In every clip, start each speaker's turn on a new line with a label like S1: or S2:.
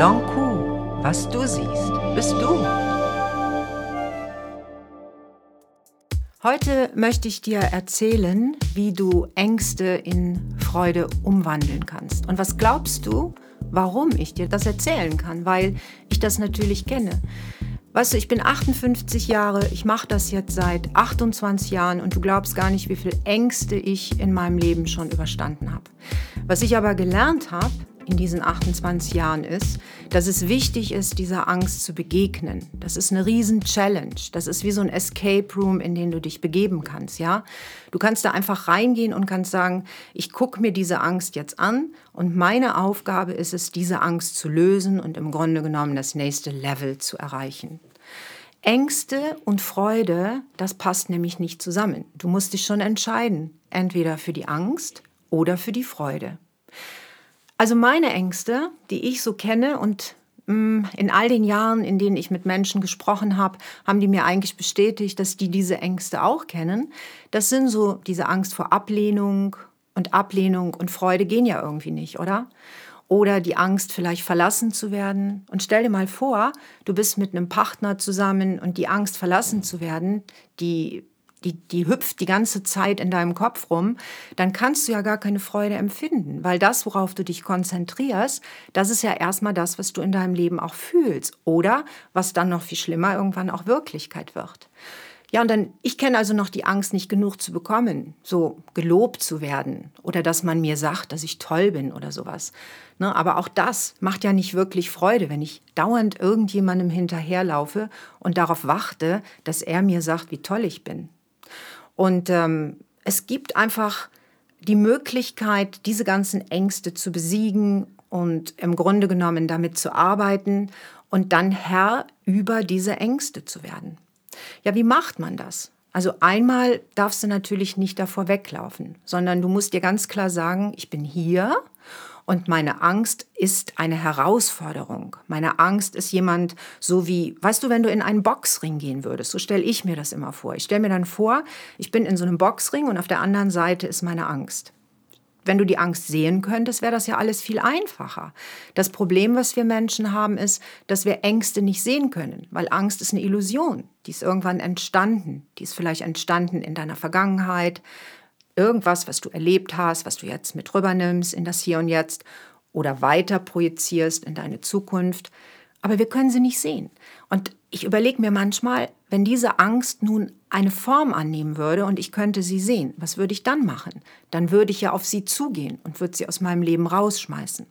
S1: Long Ku, was du siehst, bist du. Heute möchte ich dir erzählen, wie du Ängste in Freude umwandeln kannst. Und was glaubst du, warum ich dir das erzählen kann? Weil ich das natürlich kenne. Weißt du, ich bin 58 Jahre, ich mache das jetzt seit 28 Jahren und du glaubst gar nicht, wie viele Ängste ich in meinem Leben schon überstanden habe. Was ich aber gelernt habe in diesen 28 Jahren ist, dass es wichtig ist, dieser Angst zu begegnen. Das ist eine riesen Challenge. Das ist wie so ein Escape Room, in den du dich begeben kannst, ja? Du kannst da einfach reingehen und kannst sagen, ich gucke mir diese Angst jetzt an und meine Aufgabe ist es, diese Angst zu lösen und im Grunde genommen das nächste Level zu erreichen. Ängste und Freude, das passt nämlich nicht zusammen. Du musst dich schon entscheiden, entweder für die Angst oder für die Freude. Also meine Ängste, die ich so kenne und mm, in all den Jahren, in denen ich mit Menschen gesprochen habe, haben die mir eigentlich bestätigt, dass die diese Ängste auch kennen. Das sind so diese Angst vor Ablehnung und Ablehnung und Freude gehen ja irgendwie nicht, oder? Oder die Angst, vielleicht verlassen zu werden. Und stell dir mal vor, du bist mit einem Partner zusammen und die Angst, verlassen zu werden, die die, die hüpft die ganze Zeit in deinem Kopf rum, dann kannst du ja gar keine Freude empfinden, weil das, worauf du dich konzentrierst, das ist ja erstmal das, was du in deinem Leben auch fühlst oder was dann noch viel schlimmer irgendwann auch Wirklichkeit wird. Ja, und dann, ich kenne also noch die Angst, nicht genug zu bekommen, so gelobt zu werden oder dass man mir sagt, dass ich toll bin oder sowas. Ne, aber auch das macht ja nicht wirklich Freude, wenn ich dauernd irgendjemandem hinterherlaufe und darauf warte, dass er mir sagt, wie toll ich bin. Und ähm, es gibt einfach die Möglichkeit, diese ganzen Ängste zu besiegen und im Grunde genommen damit zu arbeiten und dann Herr über diese Ängste zu werden. Ja, wie macht man das? Also einmal darfst du natürlich nicht davor weglaufen, sondern du musst dir ganz klar sagen, ich bin hier und meine Angst ist eine Herausforderung. Meine Angst ist jemand, so wie, weißt du, wenn du in einen Boxring gehen würdest, so stelle ich mir das immer vor. Ich stelle mir dann vor, ich bin in so einem Boxring und auf der anderen Seite ist meine Angst. Wenn du die Angst sehen könntest, wäre das ja alles viel einfacher. Das Problem, was wir Menschen haben, ist, dass wir Ängste nicht sehen können, weil Angst ist eine Illusion. Die ist irgendwann entstanden. Die ist vielleicht entstanden in deiner Vergangenheit, irgendwas, was du erlebt hast, was du jetzt mit rübernimmst in das Hier und Jetzt oder weiter projizierst in deine Zukunft. Aber wir können sie nicht sehen. Und ich überlege mir manchmal, wenn diese Angst nun eine Form annehmen würde und ich könnte sie sehen, was würde ich dann machen? Dann würde ich ja auf sie zugehen und würde sie aus meinem Leben rausschmeißen.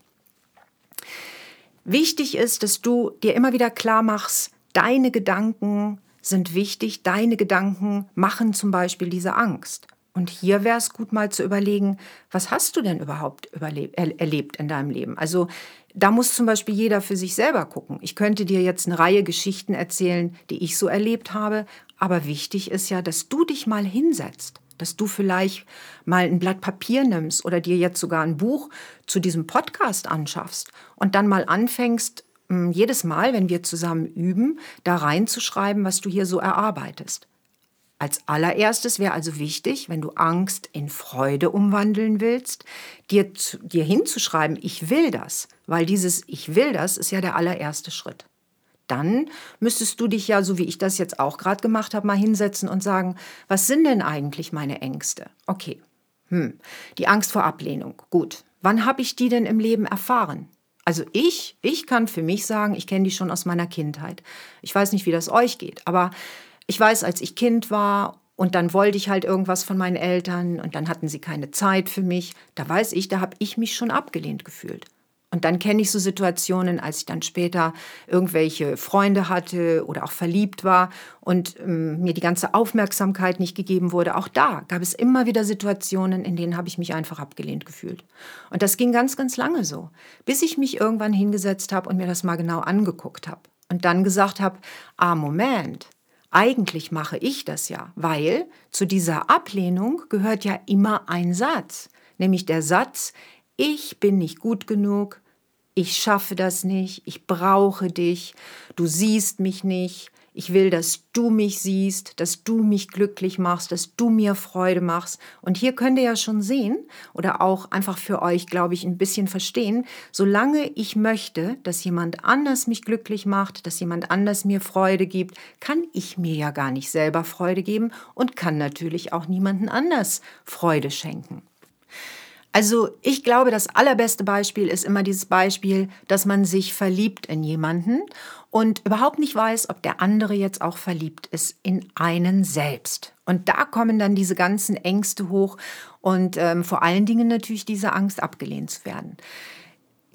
S1: Wichtig ist, dass du dir immer wieder klar machst, deine Gedanken sind wichtig, deine Gedanken machen zum Beispiel diese Angst. Und hier wäre es gut mal zu überlegen, was hast du denn überhaupt erlebt in deinem Leben? Also da muss zum Beispiel jeder für sich selber gucken. Ich könnte dir jetzt eine Reihe Geschichten erzählen, die ich so erlebt habe, aber wichtig ist ja, dass du dich mal hinsetzt, dass du vielleicht mal ein Blatt Papier nimmst oder dir jetzt sogar ein Buch zu diesem Podcast anschaffst und dann mal anfängst, hm, jedes Mal, wenn wir zusammen üben, da reinzuschreiben, was du hier so erarbeitest. Als allererstes wäre also wichtig, wenn du Angst in Freude umwandeln willst, dir, dir hinzuschreiben, ich will das, weil dieses Ich will das ist ja der allererste Schritt. Dann müsstest du dich ja, so wie ich das jetzt auch gerade gemacht habe, mal hinsetzen und sagen, was sind denn eigentlich meine Ängste? Okay, hm. die Angst vor Ablehnung, gut. Wann habe ich die denn im Leben erfahren? Also ich, ich kann für mich sagen, ich kenne die schon aus meiner Kindheit. Ich weiß nicht, wie das euch geht, aber ich weiß, als ich Kind war und dann wollte ich halt irgendwas von meinen Eltern und dann hatten sie keine Zeit für mich, da weiß ich, da habe ich mich schon abgelehnt gefühlt. Und dann kenne ich so Situationen, als ich dann später irgendwelche Freunde hatte oder auch verliebt war und ähm, mir die ganze Aufmerksamkeit nicht gegeben wurde. Auch da gab es immer wieder Situationen, in denen habe ich mich einfach abgelehnt gefühlt. Und das ging ganz, ganz lange so, bis ich mich irgendwann hingesetzt habe und mir das mal genau angeguckt habe. Und dann gesagt habe, ah, Moment, eigentlich mache ich das ja, weil zu dieser Ablehnung gehört ja immer ein Satz, nämlich der Satz, ich bin nicht gut genug, ich schaffe das nicht, ich brauche dich, du siehst mich nicht, Ich will, dass du mich siehst, dass du mich glücklich machst, dass du mir Freude machst. Und hier könnt ihr ja schon sehen oder auch einfach für euch, glaube ich, ein bisschen verstehen, solange ich möchte, dass jemand anders mich glücklich macht, dass jemand anders mir Freude gibt, kann ich mir ja gar nicht selber Freude geben und kann natürlich auch niemanden anders Freude schenken. Also ich glaube, das allerbeste Beispiel ist immer dieses Beispiel, dass man sich verliebt in jemanden und überhaupt nicht weiß, ob der andere jetzt auch verliebt ist in einen selbst. Und da kommen dann diese ganzen Ängste hoch und ähm, vor allen Dingen natürlich diese Angst, abgelehnt zu werden.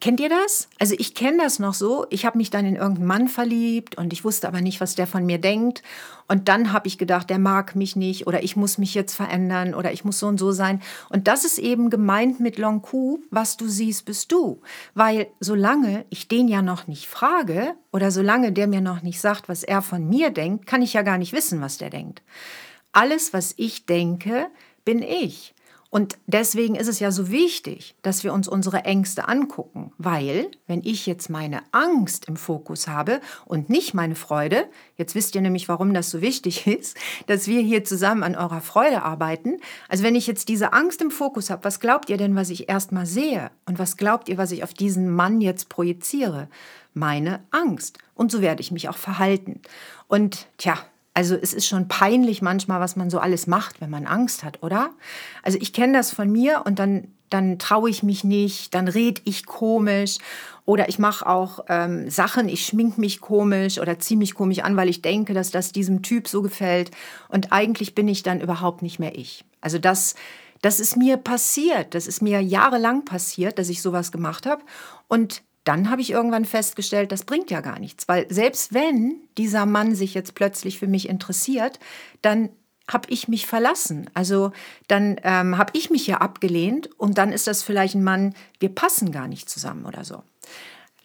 S1: Kennt ihr das? Also ich kenne das noch so. Ich habe mich dann in irgendeinen Mann verliebt und ich wusste aber nicht, was der von mir denkt. Und dann habe ich gedacht, der mag mich nicht oder ich muss mich jetzt verändern oder ich muss so und so sein. Und das ist eben gemeint mit Long Ku, was du siehst, bist du. Weil solange ich den ja noch nicht frage oder solange der mir noch nicht sagt, was er von mir denkt, kann ich ja gar nicht wissen, was der denkt. Alles, was ich denke, bin ich. Und deswegen ist es ja so wichtig, dass wir uns unsere Ängste angucken, weil wenn ich jetzt meine Angst im Fokus habe und nicht meine Freude, jetzt wisst ihr nämlich, warum das so wichtig ist, dass wir hier zusammen an eurer Freude arbeiten. Also wenn ich jetzt diese Angst im Fokus habe, was glaubt ihr denn, was ich erstmal sehe? Und was glaubt ihr, was ich auf diesen Mann jetzt projiziere? Meine Angst. Und so werde ich mich auch verhalten. Und tja, also es ist schon peinlich manchmal, was man so alles macht, wenn man Angst hat, oder? Also ich kenne das von mir und dann, dann traue ich mich nicht, dann red ich komisch oder ich mache auch ähm, Sachen, ich schmink mich komisch oder ziehe mich komisch an, weil ich denke, dass das diesem Typ so gefällt. Und eigentlich bin ich dann überhaupt nicht mehr ich. Also das, das ist mir passiert, das ist mir jahrelang passiert, dass ich sowas gemacht habe. Und dann habe ich irgendwann festgestellt, das bringt ja gar nichts, weil selbst wenn dieser Mann sich jetzt plötzlich für mich interessiert, dann habe ich mich verlassen. Also dann ähm, habe ich mich ja abgelehnt und dann ist das vielleicht ein Mann, wir passen gar nicht zusammen oder so.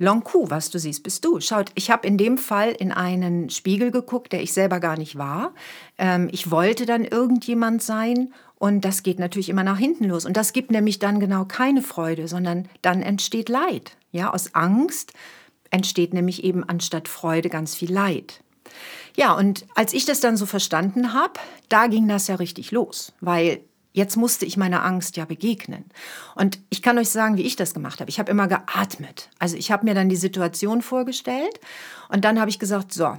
S1: Long Ku, was du siehst, bist du. Schaut, ich habe in dem Fall in einen Spiegel geguckt, der ich selber gar nicht war. Ähm, ich wollte dann irgendjemand sein und das geht natürlich immer nach hinten los. Und das gibt nämlich dann genau keine Freude, sondern dann entsteht Leid. Ja, aus Angst entsteht nämlich eben anstatt Freude ganz viel Leid. Ja, und als ich das dann so verstanden habe, da ging das ja richtig los, weil jetzt musste ich meiner Angst ja begegnen. Und ich kann euch sagen, wie ich das gemacht habe. Ich habe immer geatmet. Also ich habe mir dann die Situation vorgestellt und dann habe ich gesagt, so,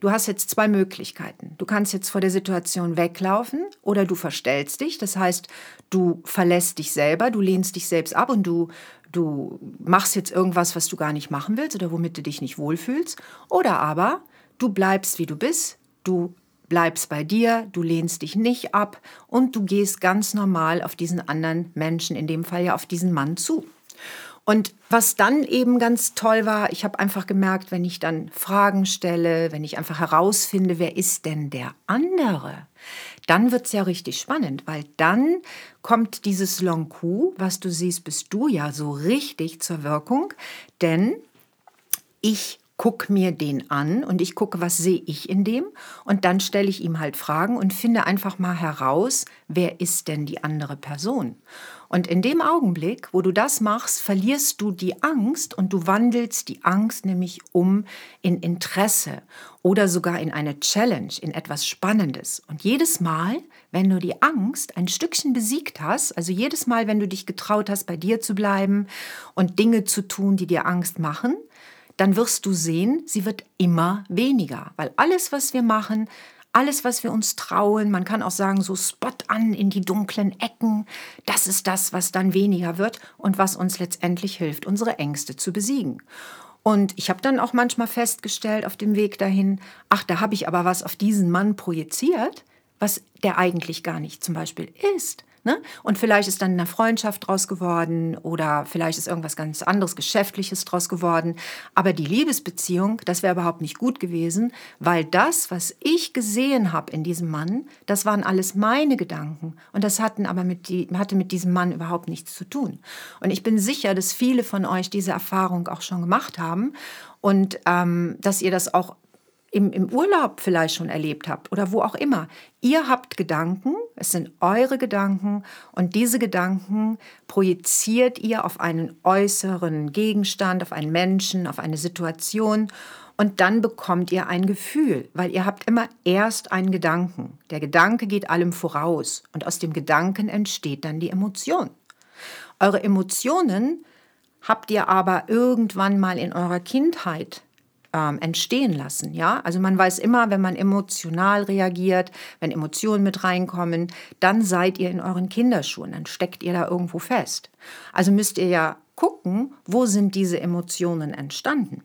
S1: du hast jetzt zwei Möglichkeiten. Du kannst jetzt vor der Situation weglaufen oder du verstellst dich. Das heißt, du verlässt dich selber, du lehnst dich selbst ab und du, du machst jetzt irgendwas, was du gar nicht machen willst oder womit du dich nicht wohlfühlst. Oder aber du bleibst, wie du bist, du bleibst bei dir, du lehnst dich nicht ab und du gehst ganz normal auf diesen anderen Menschen, in dem Fall ja auf diesen Mann zu. Und was dann eben ganz toll war, ich habe einfach gemerkt, wenn ich dann Fragen stelle, wenn ich einfach herausfinde, wer ist denn der andere, dann wird es ja richtig spannend, weil dann kommt dieses Long Coup, was du siehst, bist du ja so richtig zur Wirkung, denn ich gucke mir den an und ich gucke, was sehe ich in dem und dann stelle ich ihm halt Fragen und finde einfach mal heraus, wer ist denn die andere Person. Und in dem Augenblick, wo du das machst, verlierst du die Angst und du wandelst die Angst nämlich um in Interesse oder sogar in eine Challenge, in etwas Spannendes. Und jedes Mal, wenn du die Angst ein Stückchen besiegt hast, also jedes Mal, wenn du dich getraut hast, bei dir zu bleiben und Dinge zu tun, die dir Angst machen, dann wirst du sehen, sie wird immer weniger, weil alles, was wir machen, alles, was wir uns trauen, man kann auch sagen, so Spot an in die dunklen Ecken, das ist das, was dann weniger wird und was uns letztendlich hilft, unsere Ängste zu besiegen. Und ich habe dann auch manchmal festgestellt auf dem Weg dahin, ach, da habe ich aber was auf diesen Mann projiziert, was der eigentlich gar nicht zum Beispiel ist. Ne? Und vielleicht ist dann eine Freundschaft draus geworden oder vielleicht ist irgendwas ganz anderes, Geschäftliches draus geworden. Aber die Liebesbeziehung, das wäre überhaupt nicht gut gewesen, weil das, was ich gesehen habe in diesem Mann, das waren alles meine Gedanken. Und das hatten aber mit die, hatte mit diesem Mann überhaupt nichts zu tun. Und ich bin sicher, dass viele von euch diese Erfahrung auch schon gemacht haben und ähm, dass ihr das auch im, im Urlaub vielleicht schon erlebt habt oder wo auch immer. Ihr habt Gedanken, es sind eure Gedanken und diese Gedanken projiziert ihr auf einen äußeren Gegenstand, auf einen Menschen, auf eine Situation Und dann bekommt ihr ein Gefühl, weil ihr habt immer erst einen Gedanken. Der Gedanke geht allem voraus und aus dem Gedanken entsteht dann die Emotion. Eure Emotionen habt ihr aber irgendwann mal in eurer Kindheit ähm, entstehen lassen. Ja, also man weiß immer, wenn man emotional reagiert, wenn Emotionen mit reinkommen, dann seid ihr in euren Kinderschuhen, dann steckt ihr da irgendwo fest. Also müsst ihr ja gucken, wo sind diese Emotionen entstanden.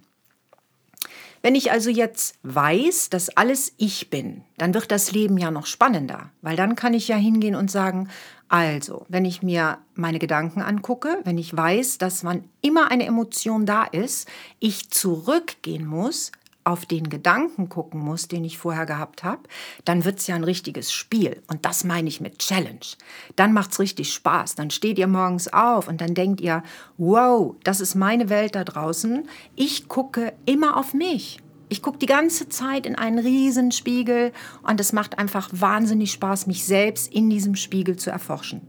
S1: Wenn ich also jetzt weiß, dass alles ich bin, dann wird das Leben ja noch spannender, weil dann kann ich ja hingehen und sagen, also, wenn ich mir meine Gedanken angucke, wenn ich weiß, dass wann immer eine Emotion da ist, ich zurückgehen muss, auf den Gedanken gucken muss, den ich vorher gehabt habe, dann wird es ja ein richtiges Spiel. Und das meine ich mit Challenge. Dann macht es richtig Spaß. Dann steht ihr morgens auf und dann denkt ihr, wow, das ist meine Welt da draußen. Ich gucke immer auf mich. Ich gucke die ganze Zeit in einen riesen Spiegel und es macht einfach wahnsinnig Spaß, mich selbst in diesem Spiegel zu erforschen.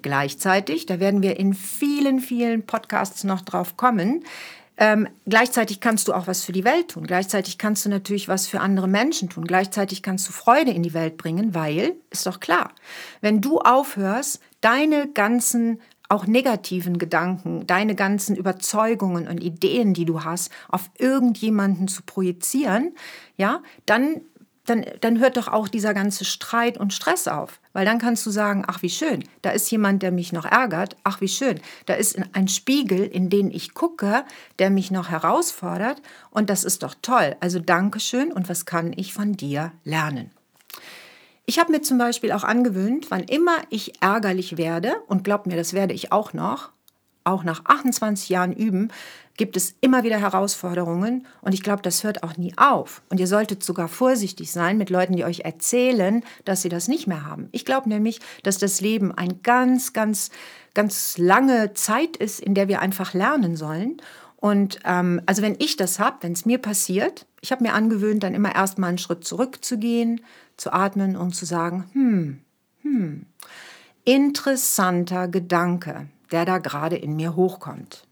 S1: Gleichzeitig, da werden wir in vielen, vielen Podcasts noch drauf kommen, ähm, gleichzeitig kannst du auch was für die Welt tun. Gleichzeitig kannst du natürlich was für andere Menschen tun. Gleichzeitig kannst du Freude in die Welt bringen, weil, ist doch klar, wenn du aufhörst, deine ganzen auch negativen Gedanken, deine ganzen Überzeugungen und Ideen, die du hast, auf irgendjemanden zu projizieren, ja, dann dann, dann hört doch auch dieser ganze Streit und Stress auf. Weil dann kannst du sagen, ach wie schön, da ist jemand, der mich noch ärgert, ach wie schön, da ist ein Spiegel, in den ich gucke, der mich noch herausfordert und das ist doch toll. Also Dankeschön und was kann ich von dir lernen? Ich habe mir zum Beispiel auch angewöhnt, wann immer ich ärgerlich werde, und glaub mir, das werde ich auch noch, auch nach 28 Jahren üben, gibt es immer wieder Herausforderungen und ich glaube, das hört auch nie auf. Und ihr solltet sogar vorsichtig sein mit Leuten, die euch erzählen, dass sie das nicht mehr haben. Ich glaube nämlich, dass das Leben eine ganz, ganz, ganz lange Zeit ist, in der wir einfach lernen sollen. Und ähm, also wenn ich das habe, wenn es mir passiert, ich habe mir angewöhnt, dann immer erstmal einen Schritt zurückzugehen, zu atmen und zu sagen, hm, hm, interessanter Gedanke, der da gerade in mir hochkommt.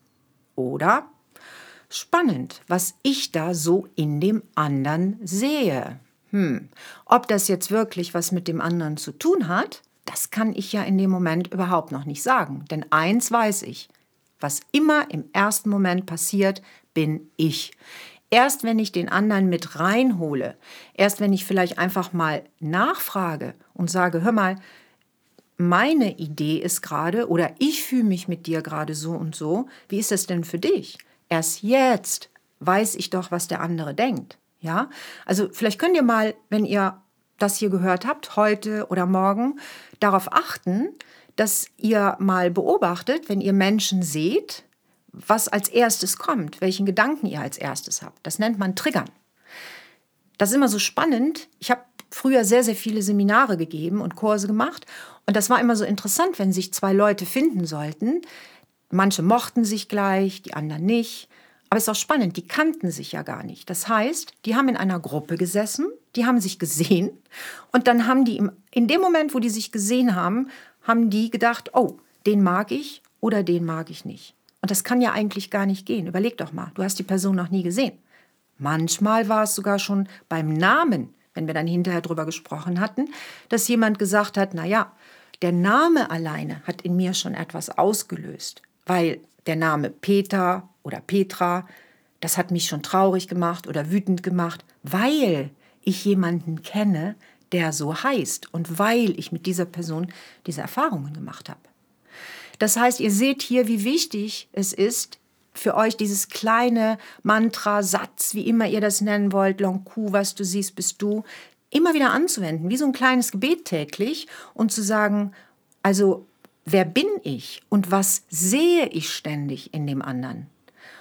S1: Oder spannend, was ich da so in dem anderen sehe. Hm, ob das jetzt wirklich was mit dem anderen zu tun hat, das kann ich ja in dem Moment überhaupt noch nicht sagen. Denn eins weiß ich, was immer im ersten Moment passiert, bin ich. Erst wenn ich den anderen mit reinhole, erst wenn ich vielleicht einfach mal nachfrage und sage, hör mal, meine Idee ist gerade oder ich fühle mich mit dir gerade so und so, wie ist das denn für dich? Erst jetzt weiß ich doch, was der andere denkt. Ja, also vielleicht könnt ihr mal, wenn ihr das hier gehört habt, heute oder morgen, darauf achten, dass ihr mal beobachtet, wenn ihr Menschen seht, was als erstes kommt, welchen Gedanken ihr als erstes habt. Das nennt man Triggern. Das ist immer so spannend. Ich habe früher sehr, sehr viele Seminare gegeben und Kurse gemacht. Und das war immer so interessant, wenn sich zwei Leute finden sollten, Manche mochten sich gleich, die anderen nicht. Aber es ist auch spannend, die kannten sich ja gar nicht. Das heißt, die haben in einer Gruppe gesessen, die haben sich gesehen und dann haben die in dem Moment, wo die sich gesehen haben, haben die gedacht, oh, den mag ich oder den mag ich nicht. Und das kann ja eigentlich gar nicht gehen. Überleg doch mal, du hast die Person noch nie gesehen. Manchmal war es sogar schon beim Namen, wenn wir dann hinterher drüber gesprochen hatten, dass jemand gesagt hat, na ja, der Name alleine hat in mir schon etwas ausgelöst weil der Name Peter oder Petra, das hat mich schon traurig gemacht oder wütend gemacht, weil ich jemanden kenne, der so heißt und weil ich mit dieser Person diese Erfahrungen gemacht habe. Das heißt, ihr seht hier, wie wichtig es ist, für euch dieses kleine Mantra, Satz, wie immer ihr das nennen wollt, Lonku, was du siehst, bist du, immer wieder anzuwenden, wie so ein kleines Gebet täglich und zu sagen, also wer bin ich und was sehe ich ständig in dem anderen?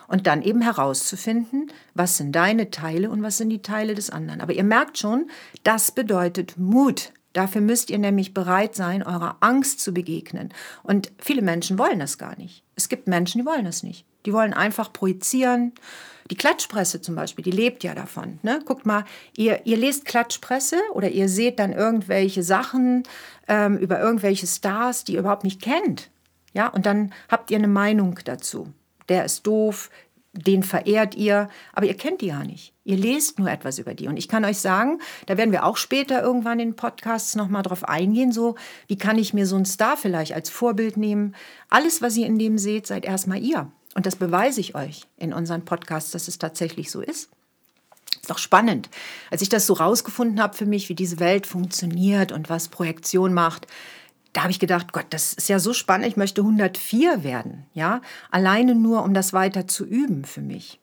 S1: Und dann eben herauszufinden, was sind deine Teile und was sind die Teile des anderen. Aber ihr merkt schon, das bedeutet Mut. Dafür müsst ihr nämlich bereit sein, eurer Angst zu begegnen. Und viele Menschen wollen das gar nicht. Es gibt Menschen, die wollen das nicht. Die wollen einfach projizieren. Die Klatschpresse zum Beispiel, die lebt ja davon. Ne? Guckt mal, ihr, ihr lest Klatschpresse oder ihr seht dann irgendwelche Sachen ähm, über irgendwelche Stars, die ihr überhaupt nicht kennt. Ja, und dann habt ihr eine Meinung dazu. Der ist doof, den verehrt ihr, aber ihr kennt die ja nicht. Ihr lest nur etwas über die. Und ich kann euch sagen, da werden wir auch später irgendwann in Podcasts nochmal drauf eingehen, so wie kann ich mir so einen Star vielleicht als Vorbild nehmen. Alles, was ihr in dem seht, seid erstmal ihr. Und das beweise ich euch in unseren Podcasts, dass es tatsächlich so ist. Ist doch spannend. Als ich das so rausgefunden habe für mich, wie diese Welt funktioniert und was Projektion macht, da habe ich gedacht, Gott, das ist ja so spannend, ich möchte 104 werden, ja, alleine nur, um das weiter zu üben für mich.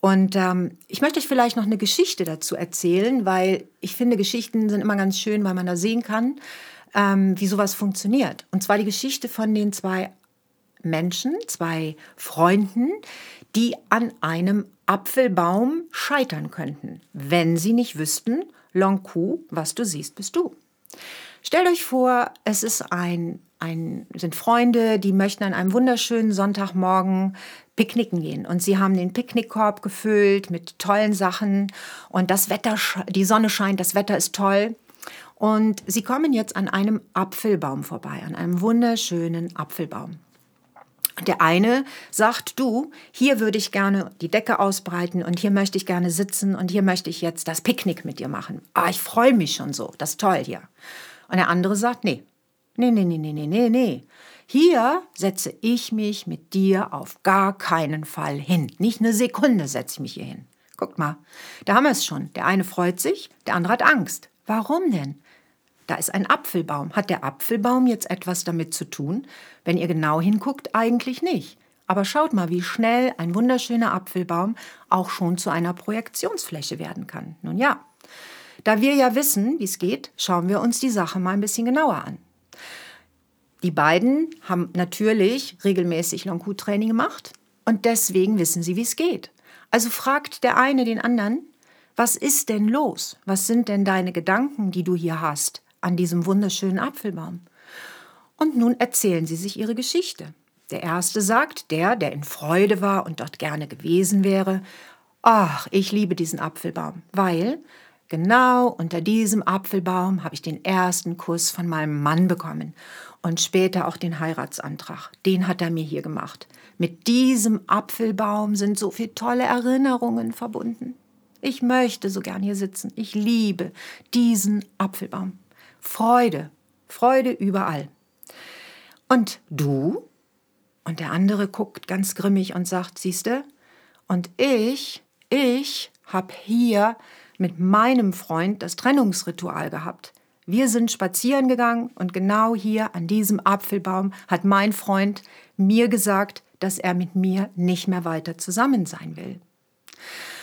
S1: Und ähm, ich möchte euch vielleicht noch eine Geschichte dazu erzählen, weil ich finde, Geschichten sind immer ganz schön, weil man da sehen kann, ähm, wie sowas funktioniert. Und zwar die Geschichte von den zwei Menschen, zwei Freunden, die an einem Apfelbaum scheitern könnten, wenn sie nicht wüssten, Long Coup, was du siehst, bist du. Stellt euch vor, es ist ein, ein, sind Freunde, die möchten an einem wunderschönen Sonntagmorgen picknicken gehen. Und sie haben den Picknickkorb gefüllt mit tollen Sachen und das Wetter, die Sonne scheint, das Wetter ist toll. Und sie kommen jetzt an einem Apfelbaum vorbei, an einem wunderschönen Apfelbaum. Der eine sagt, du, hier würde ich gerne die Decke ausbreiten und hier möchte ich gerne sitzen und hier möchte ich jetzt das Picknick mit dir machen. Ah, ich freue mich schon so, das ist toll hier. Und der andere sagt, nee, nee, nee, nee, nee, nee, nee. Hier setze ich mich mit dir auf gar keinen Fall hin. Nicht eine Sekunde setze ich mich hier hin. Guck mal, da haben wir es schon. Der eine freut sich, der andere hat Angst. Warum denn? Da ist ein Apfelbaum. Hat der Apfelbaum jetzt etwas damit zu tun? Wenn ihr genau hinguckt, eigentlich nicht. Aber schaut mal, wie schnell ein wunderschöner Apfelbaum auch schon zu einer Projektionsfläche werden kann. Nun ja, da wir ja wissen, wie es geht, schauen wir uns die Sache mal ein bisschen genauer an. Die beiden haben natürlich regelmäßig Long-Q-Training gemacht und deswegen wissen sie, wie es geht. Also fragt der eine den anderen, was ist denn los? Was sind denn deine Gedanken, die du hier hast an diesem wunderschönen Apfelbaum? Und nun erzählen sie sich ihre Geschichte. Der erste sagt, der, der in Freude war und dort gerne gewesen wäre, ach, ich liebe diesen Apfelbaum, weil Genau unter diesem Apfelbaum habe ich den ersten Kuss von meinem Mann bekommen und später auch den Heiratsantrag. Den hat er mir hier gemacht. Mit diesem Apfelbaum sind so viele tolle Erinnerungen verbunden. Ich möchte so gern hier sitzen. Ich liebe diesen Apfelbaum. Freude, Freude überall. Und du? Und der andere guckt ganz grimmig und sagt, siehste? Und ich, ich habe hier mit meinem Freund das Trennungsritual gehabt. Wir sind spazieren gegangen und genau hier an diesem Apfelbaum hat mein Freund mir gesagt, dass er mit mir nicht mehr weiter zusammen sein will.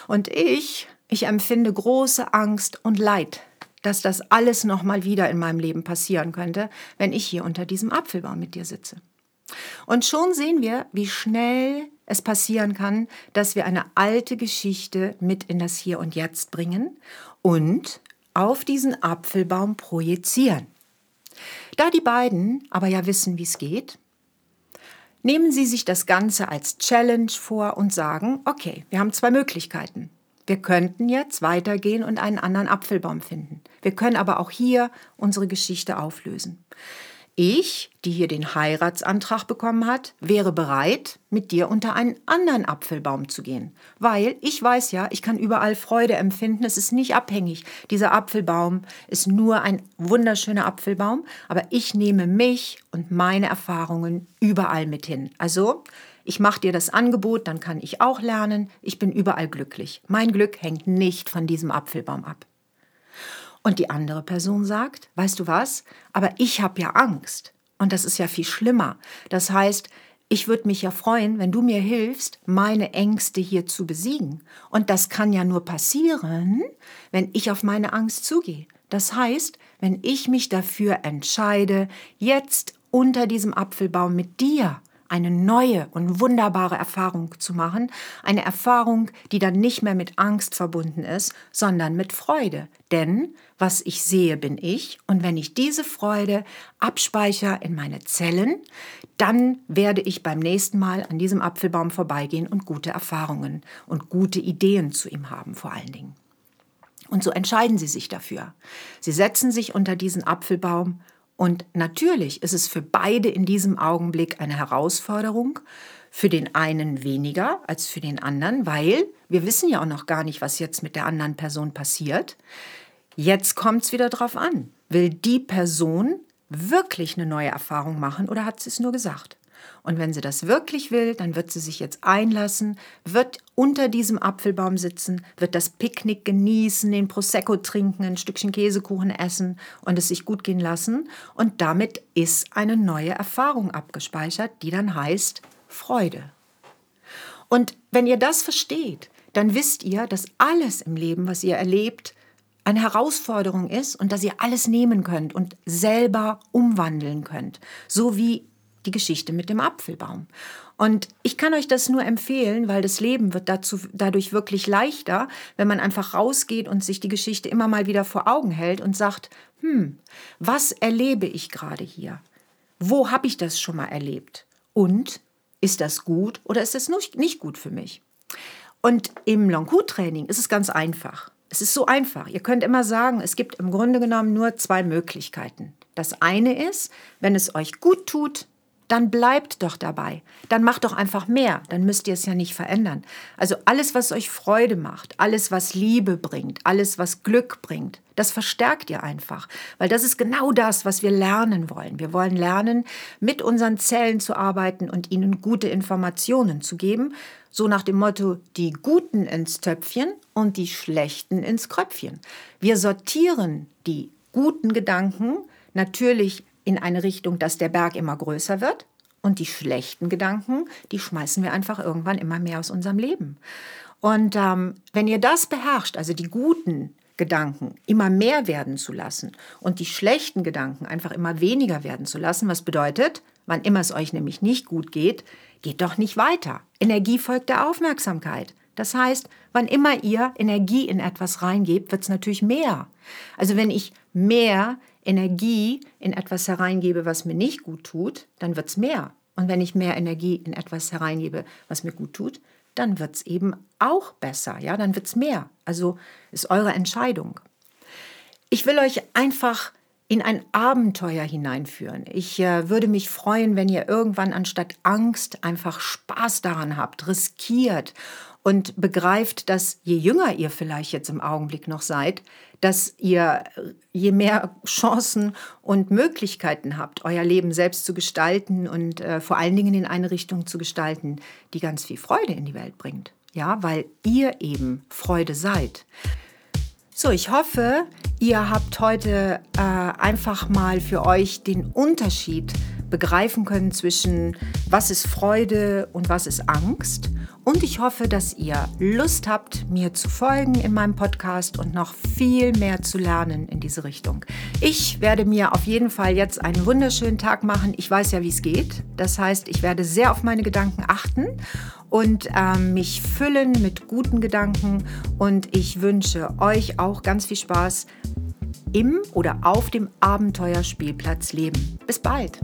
S1: Und ich, ich empfinde große Angst und Leid, dass das alles noch mal wieder in meinem Leben passieren könnte, wenn ich hier unter diesem Apfelbaum mit dir sitze. Und schon sehen wir, wie schnell es passieren kann, dass wir eine alte Geschichte mit in das Hier und Jetzt bringen und auf diesen Apfelbaum projizieren. Da die beiden aber ja wissen, wie es geht, nehmen sie sich das Ganze als Challenge vor und sagen, okay, wir haben zwei Möglichkeiten. Wir könnten jetzt weitergehen und einen anderen Apfelbaum finden. Wir können aber auch hier unsere Geschichte auflösen. Ich, die hier den Heiratsantrag bekommen hat, wäre bereit, mit dir unter einen anderen Apfelbaum zu gehen. Weil ich weiß ja, ich kann überall Freude empfinden. Es ist nicht abhängig. Dieser Apfelbaum ist nur ein wunderschöner Apfelbaum, aber ich nehme mich und meine Erfahrungen überall mit hin. Also, ich mache dir das Angebot, dann kann ich auch lernen. Ich bin überall glücklich. Mein Glück hängt nicht von diesem Apfelbaum ab. Und die andere Person sagt, weißt du was, aber ich habe ja Angst. Und das ist ja viel schlimmer. Das heißt, ich würde mich ja freuen, wenn du mir hilfst, meine Ängste hier zu besiegen. Und das kann ja nur passieren, wenn ich auf meine Angst zugehe. Das heißt, wenn ich mich dafür entscheide, jetzt unter diesem Apfelbaum mit dir eine neue und wunderbare Erfahrung zu machen, eine Erfahrung, die dann nicht mehr mit Angst verbunden ist, sondern mit Freude. Denn was ich sehe, bin ich, und wenn ich diese Freude abspeichere in meine Zellen, dann werde ich beim nächsten Mal an diesem Apfelbaum vorbeigehen und gute Erfahrungen und gute Ideen zu ihm haben vor allen Dingen. Und so entscheiden sie sich dafür. Sie setzen sich unter diesen Apfelbaum und natürlich ist es für beide in diesem Augenblick eine Herausforderung. Für den einen weniger als für den anderen, weil wir wissen ja auch noch gar nicht, was jetzt mit der anderen Person passiert. Jetzt kommt es wieder drauf an. Will die Person wirklich eine neue Erfahrung machen oder hat sie es nur gesagt? Und wenn sie das wirklich will, dann wird sie sich jetzt einlassen, wird unter diesem Apfelbaum sitzen, wird das Picknick genießen, den Prosecco trinken, ein Stückchen Käsekuchen essen und es sich gut gehen lassen. Und damit ist eine neue Erfahrung abgespeichert, die dann heißt Freude. Und wenn ihr das versteht, dann wisst ihr, dass alles im Leben, was ihr erlebt, eine Herausforderung ist und dass ihr alles nehmen könnt und selber umwandeln könnt. So wie die Geschichte mit dem Apfelbaum. Und ich kann euch das nur empfehlen, weil das Leben wird dazu, dadurch wirklich leichter, wenn man einfach rausgeht und sich die Geschichte immer mal wieder vor Augen hält und sagt, hm, was erlebe ich gerade hier? Wo habe ich das schon mal erlebt? Und ist das gut oder ist das nicht gut für mich? Und im Long-Training ist es ganz einfach. Es ist so einfach. Ihr könnt immer sagen, es gibt im Grunde genommen nur zwei Möglichkeiten. Das eine ist, wenn es euch gut tut, dann bleibt doch dabei. Dann macht doch einfach mehr. Dann müsst ihr es ja nicht verändern. Also alles, was euch Freude macht, alles, was Liebe bringt, alles, was Glück bringt, das verstärkt ihr einfach. Weil das ist genau das, was wir lernen wollen. Wir wollen lernen, mit unseren Zellen zu arbeiten und ihnen gute Informationen zu geben. So nach dem Motto, die Guten ins Töpfchen und die Schlechten ins Kröpfchen. Wir sortieren die guten Gedanken natürlich in eine Richtung, dass der Berg immer größer wird. Und die schlechten Gedanken, die schmeißen wir einfach irgendwann immer mehr aus unserem Leben. Und ähm, wenn ihr das beherrscht, also die guten Gedanken immer mehr werden zu lassen und die schlechten Gedanken einfach immer weniger werden zu lassen, was bedeutet, wann immer es euch nämlich nicht gut geht, geht doch nicht weiter. Energie folgt der Aufmerksamkeit. Das heißt, wann immer ihr Energie in etwas reingebt, wird es natürlich mehr. Also wenn ich mehr Energie in etwas hereingebe, was mir nicht gut tut, dann wird es mehr. Und wenn ich mehr Energie in etwas hereingebe, was mir gut tut, dann wird es eben auch besser. Ja, dann wird es mehr. Also ist eure Entscheidung. Ich will euch einfach in ein Abenteuer hineinführen. Ich äh, würde mich freuen, wenn ihr irgendwann anstatt Angst einfach Spaß daran habt, riskiert und begreift, dass je jünger ihr vielleicht jetzt im Augenblick noch seid, dass ihr je mehr Chancen und Möglichkeiten habt, euer Leben selbst zu gestalten und äh, vor allen Dingen in eine Richtung zu gestalten, die ganz viel Freude in die Welt bringt. Ja, weil ihr eben Freude seid. So, ich hoffe, ihr habt heute äh, einfach mal für euch den Unterschied begreifen können zwischen was ist Freude und was ist Angst. Und ich hoffe, dass ihr Lust habt, mir zu folgen in meinem Podcast und noch viel mehr zu lernen in diese Richtung. Ich werde mir auf jeden Fall jetzt einen wunderschönen Tag machen. Ich weiß ja, wie es geht. Das heißt, ich werde sehr auf meine Gedanken achten und äh, mich füllen mit guten Gedanken. Und ich wünsche euch auch ganz viel Spaß im oder auf dem Abenteuerspielplatz leben. Bis bald!